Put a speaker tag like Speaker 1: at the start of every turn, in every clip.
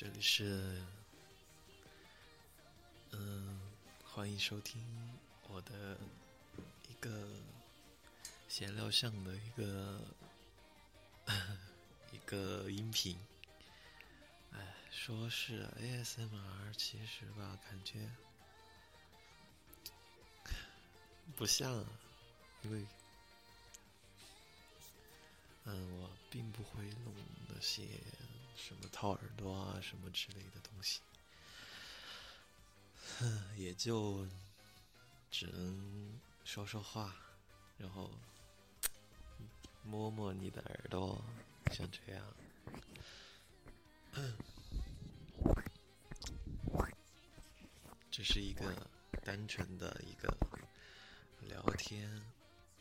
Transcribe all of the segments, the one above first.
Speaker 1: 这里是，嗯，欢迎收听我的一个闲聊项的一个 一个音频。哎，说是 ASMR，其实吧，感觉不像，因为。嗯，我并不会弄那些什么掏耳朵啊什么之类的东西，也就只能说说话，然后摸摸你的耳朵，像这样。这是一个单纯的一个聊天，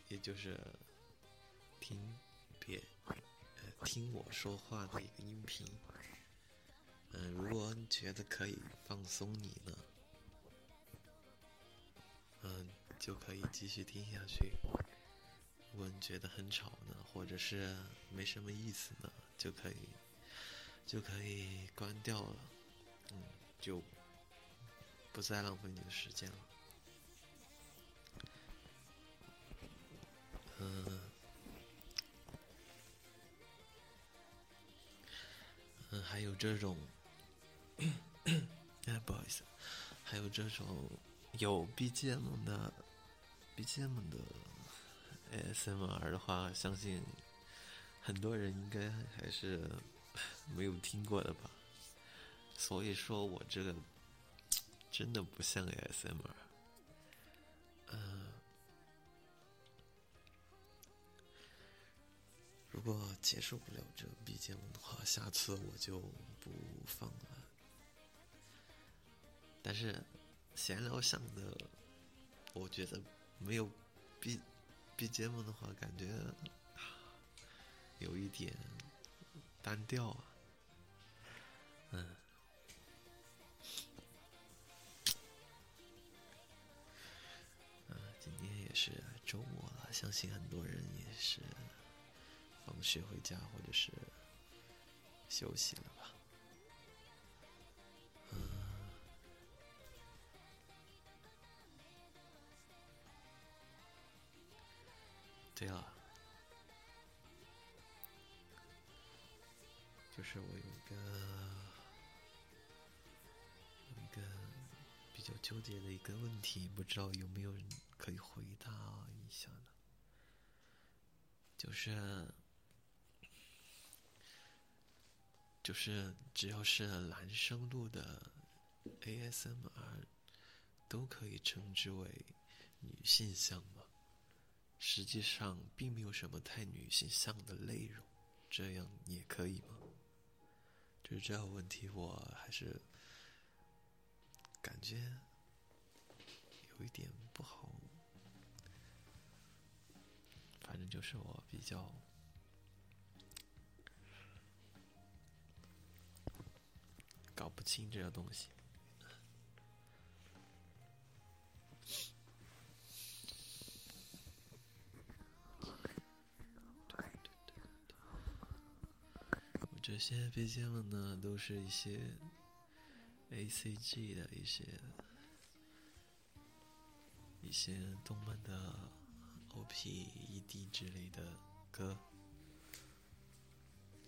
Speaker 1: 也就是听。别，呃，听我说话的一个音频。嗯，如果你觉得可以放松你呢，嗯，就可以继续听下去。如果你觉得很吵呢，或者是没什么意思呢，就可以，就可以关掉了。嗯，就不再浪费你的时间了。嗯，还有这种，哎，不好意思，还有这种有 BGM 的 BGM 的 ASMR 的话，相信很多人应该还是没有听过的吧。所以说我这个真的不像 ASMR。嗯。如果接受不了这 BGM 的话，下次我就不放了。但是闲聊上的，我觉得没有 B BGM 的话，感觉有一点单调啊。嗯，嗯，今天也是周末了，相信很多人也是。放学回家，或者是休息了吧？嗯。对了，就是我有一个有一个比较纠结的一个问题，不知道有没有人可以回答一下呢？就是。就是只要是男生录的 ASMR，都可以称之为女性向吗？实际上并没有什么太女性向的内容，这样也可以吗？就是这个问题，我还是感觉有一点不好。反正就是我比较。搞不清这个东西。这些 BGM 呢，都是一些 ACG 的一些一些动漫的 OP、ED 之类的歌。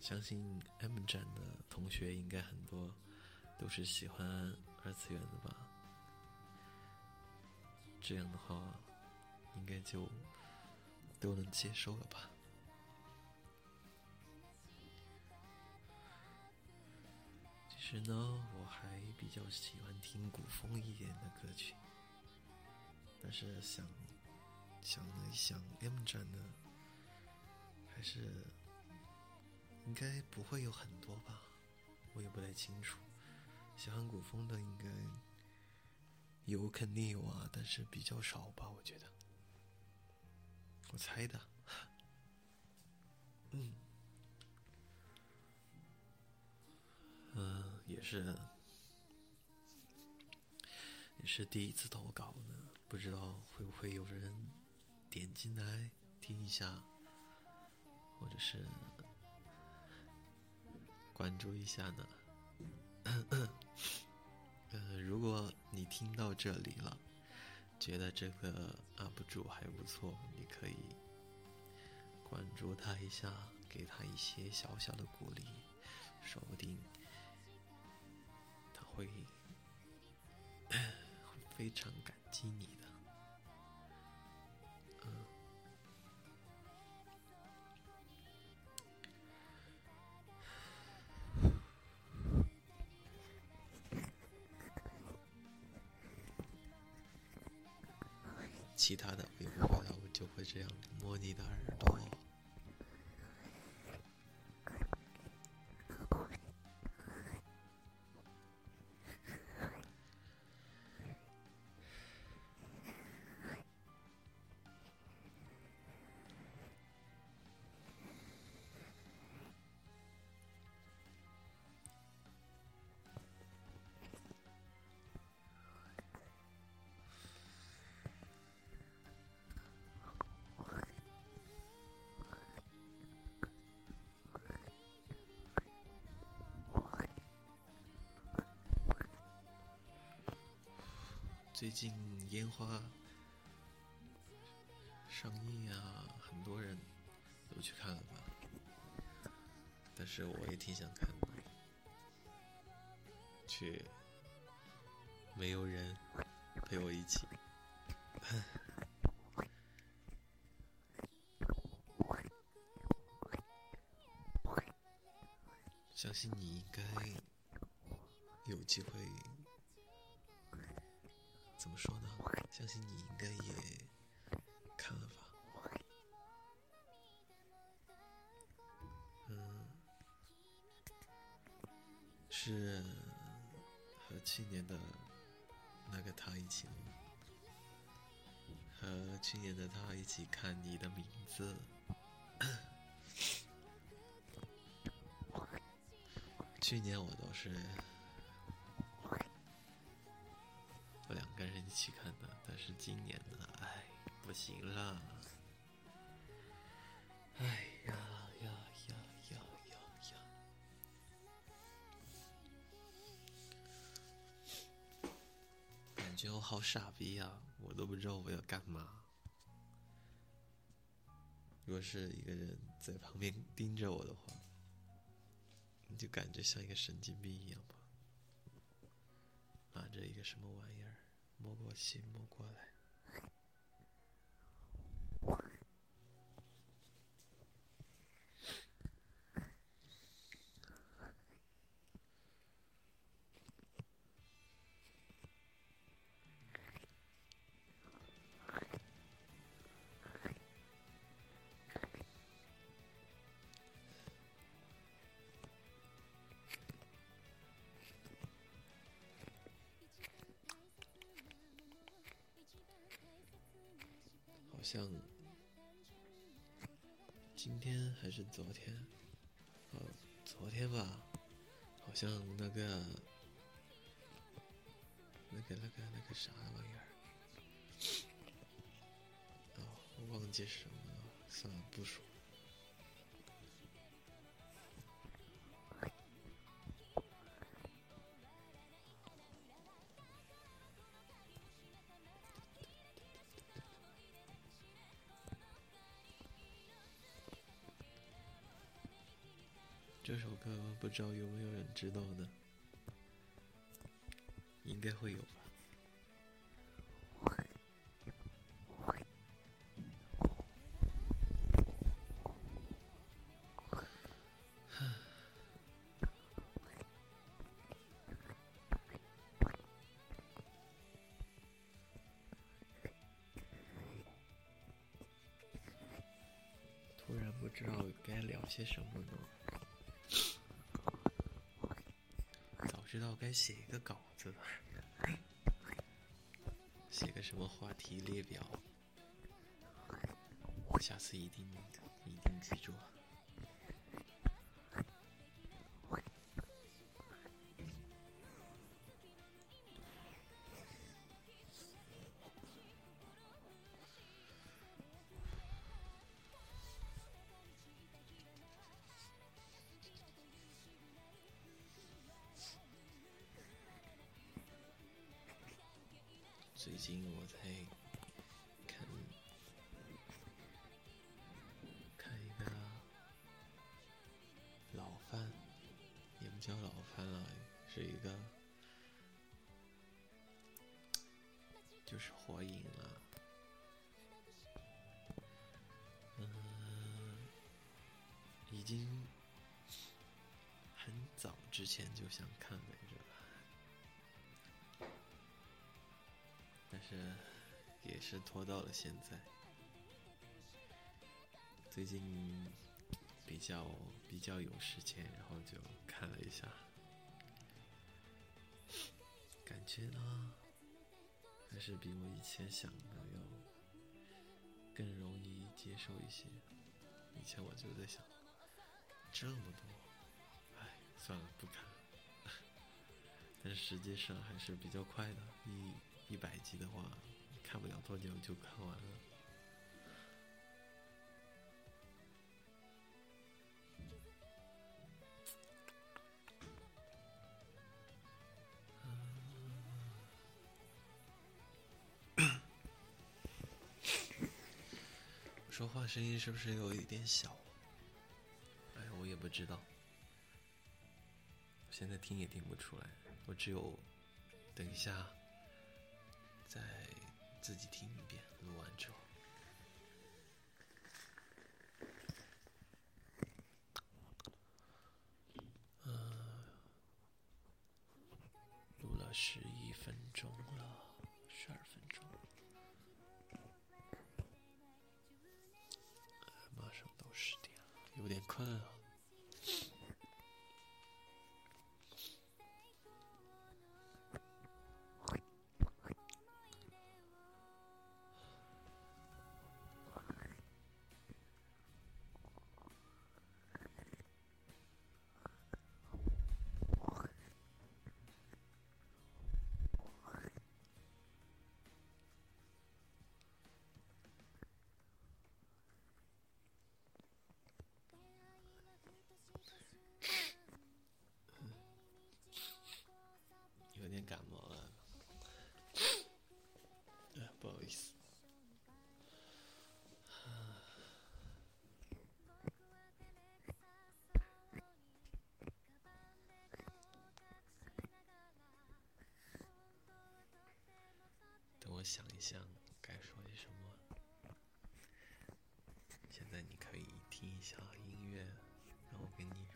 Speaker 1: 相信 M 站的同学应该很多。都是喜欢二次元的吧？这样的话，应该就都能接受了吧？其实呢，我还比较喜欢听古风一点的歌曲，但是想想了一想，M 站的还是应该不会有很多吧？我也不太清楚。喜欢古风的应该有，肯定有啊，但是比较少吧，我觉得。我猜的。嗯。嗯，也是，也是第一次投稿呢，不知道会不会有人点进来听一下，或者是关注一下呢？呃，如果你听到这里了，觉得这个 UP 主还不错，你可以关注他一下，给他一些小小的鼓励，说不定他会 非常感激你的。其他的我不会了，我就会这样摸你的耳朵。最近烟花上映啊，很多人都去看了吧？但是我也挺想看的，却没有人陪我一起。相信你应该有机会。怎么说呢？相信你应该也看了吧？嗯，是和去年的那个他一起？和去年的他一起看你的名字。去年我都是。是今年的，哎，不行了，哎呀呀呀呀呀呀！感觉我好傻逼啊，我都不知道我要干嘛。如果是一个人在旁边盯着我的话，你就感觉像一个神经病一样吧，拿着一个什么玩意儿。摸过去，摸过来。今天还是昨天？呃，昨天吧，好像那个、那个、那个、那个啥玩意儿，哦，我忘记什么了，算了，不说。不知道有没有人知道呢？应该会有吧。突然不知道该聊些什么呢。知道该写一个稿子，写个什么话题列表，下次一定一定记住。最近我在看看一个老番，也不叫老番了，是一个就是火影了。嗯，已经很早之前就想看来是也是拖到了现在。最近比较比较有时间，然后就看了一下，感觉呢还是比我以前想的要更容易接受一些。以前我就在想，这么多，哎，算了，不看。但实际上还是比较快的，一。一百集的话，看不了多久就看完了。说话声音是不是有一点小？哎，我也不知道，现在听也听不出来，我只有等一下。再自己听一遍，录完之后，嗯，录了十一分钟了，十二分钟，马上到十点了，有点困啊。我想一想该说些什么。现在你可以听一下音乐，让我给你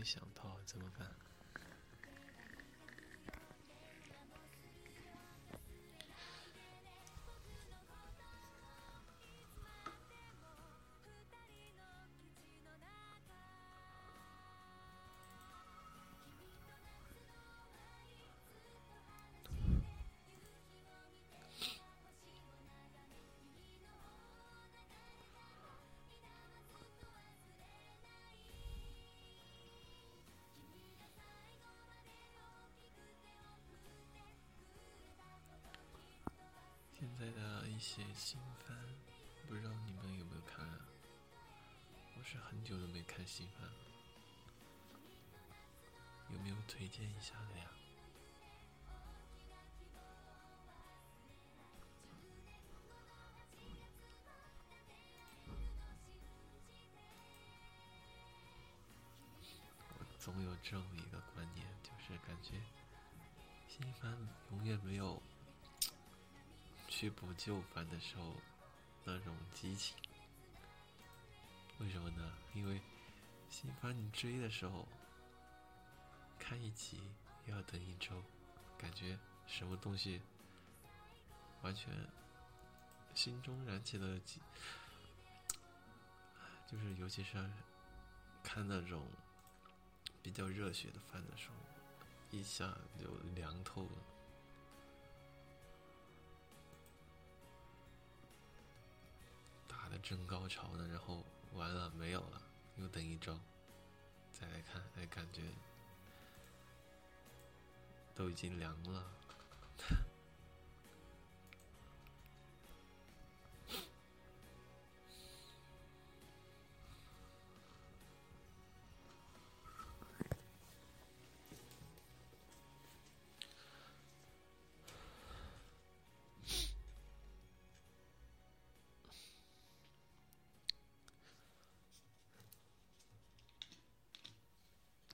Speaker 2: 没想到，怎么办？一些新番，不知道你们有没有看啊？我是很久都没看新番了，有没有推荐一下的呀？我总有这么一个观念，就是感觉新番永远没有。去补旧番的时候，那种激情，为什么呢？因为新番你追的时候，看一集要等一周，感觉什么东西完全心中燃起了，就是尤其是看那种比较热血的番的时候，一下就凉透了。正高潮呢，然后完了没有了，又等一周，再来看，哎，感觉都已经凉了。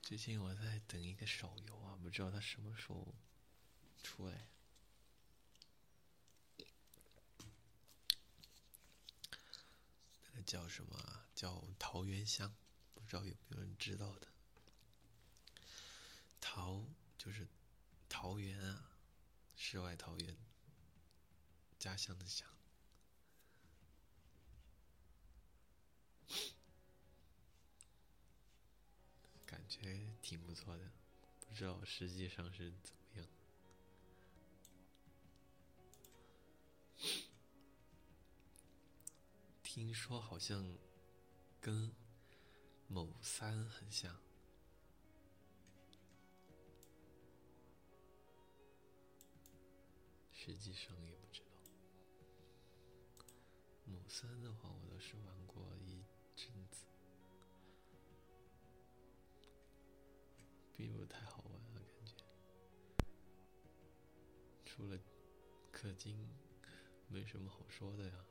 Speaker 2: 最近我在等一个手游啊，不知道它什么时候出来。那个叫什么？叫桃源乡，不知道有没有人知道的？桃就是桃源啊，世外桃源，家乡的乡。觉挺不错的，不知道实际上是怎么样。听说好像跟某三很像，实际上也不知道。某三的话，我倒是玩过一阵子。并不太好玩啊，感觉除了氪金，没什么好说的呀。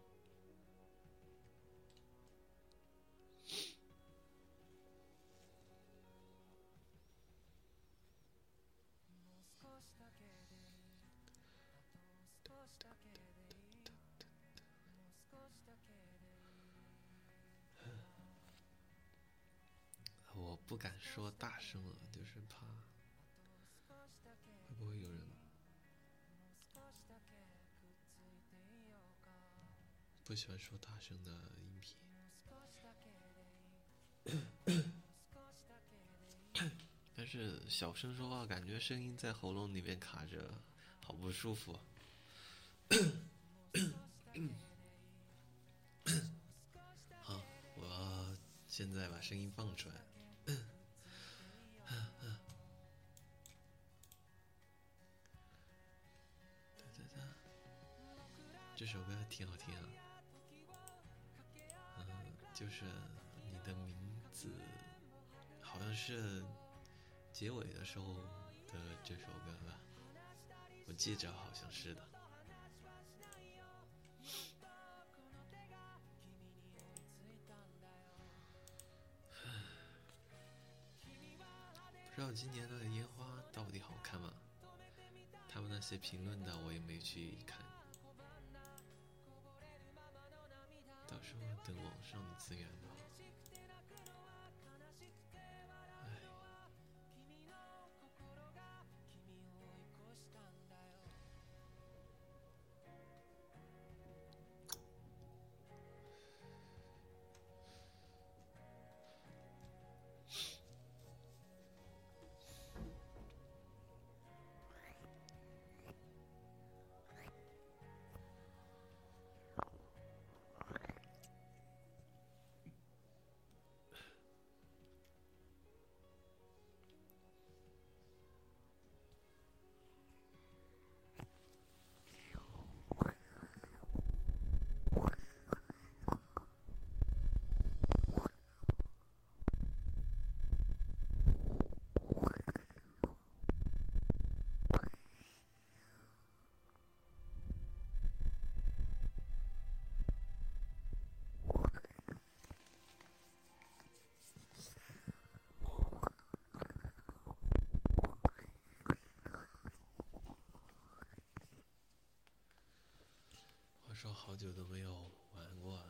Speaker 2: 不敢说大声了，就是怕会不会有人不喜欢说大声的音频。但是小声说话，感觉声音在喉咙里面卡着，好不舒服。好，我现在把声音放出来。这首歌挺好听啊，嗯，就是你的名字，好像是结尾的时候的这首歌吧，我记着好像是的。不知道今年的烟花到底好看吗？他们那些评论的我也没去看。等网上的资源吧。说好久都没有玩过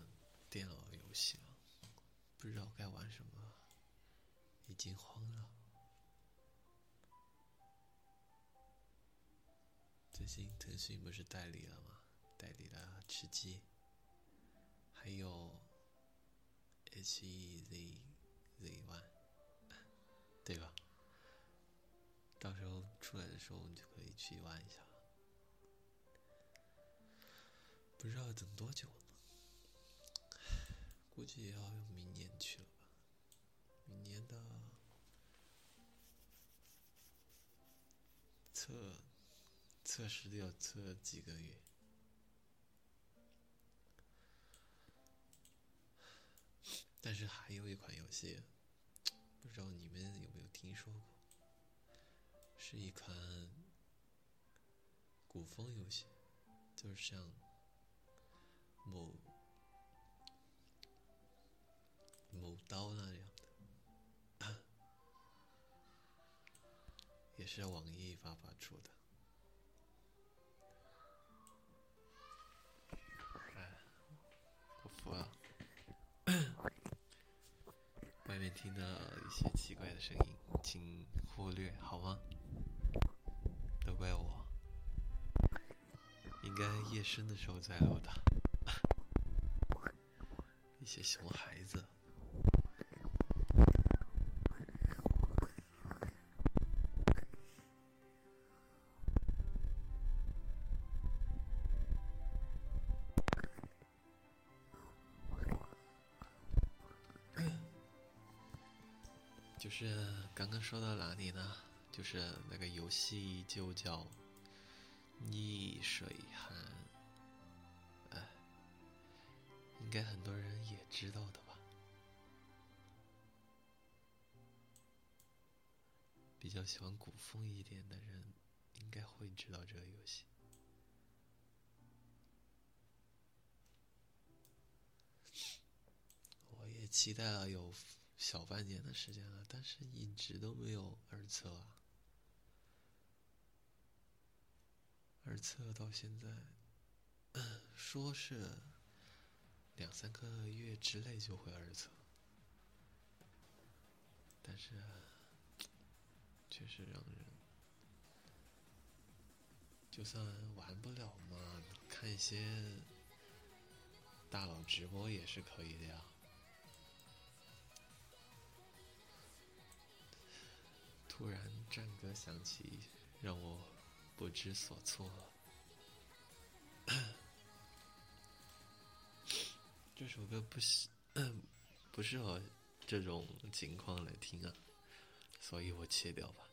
Speaker 2: 电脑游戏了，不知道该玩什么，已经慌了。最近腾讯不是代理了吗？代理了吃鸡，还有 H E Z Z One，对吧？到时候出来的时候，我们就可以去玩一下。不知道等多久了？估计也要明年去了吧。明年的测测试都要测几个月？但是还有一款游戏，不知道你们有没有听说过？是一款古风游戏，就是像某某刀那样的，也是网易发发出的。哎，我服了。外面听到一些奇怪的声音，请忽略好吗？都怪我，应该夜深的时候再录的。一些熊孩子，就是刚刚说到哪里呢？就是那个游戏就叫《逆水寒》，应该很多人也知道的吧？比较喜欢古风一点的人，应该会知道这个游戏。我也期待了有小半年的时间了，但是一直都没有二测啊。二测到现在，说是两三个月之内就会二测，但是确实让人，就算玩不了嘛，看一些大佬直播也是可以的呀。突然战歌响起，让我。不知所措。这首歌不适，不适合这种情况来听啊，所以我切掉吧。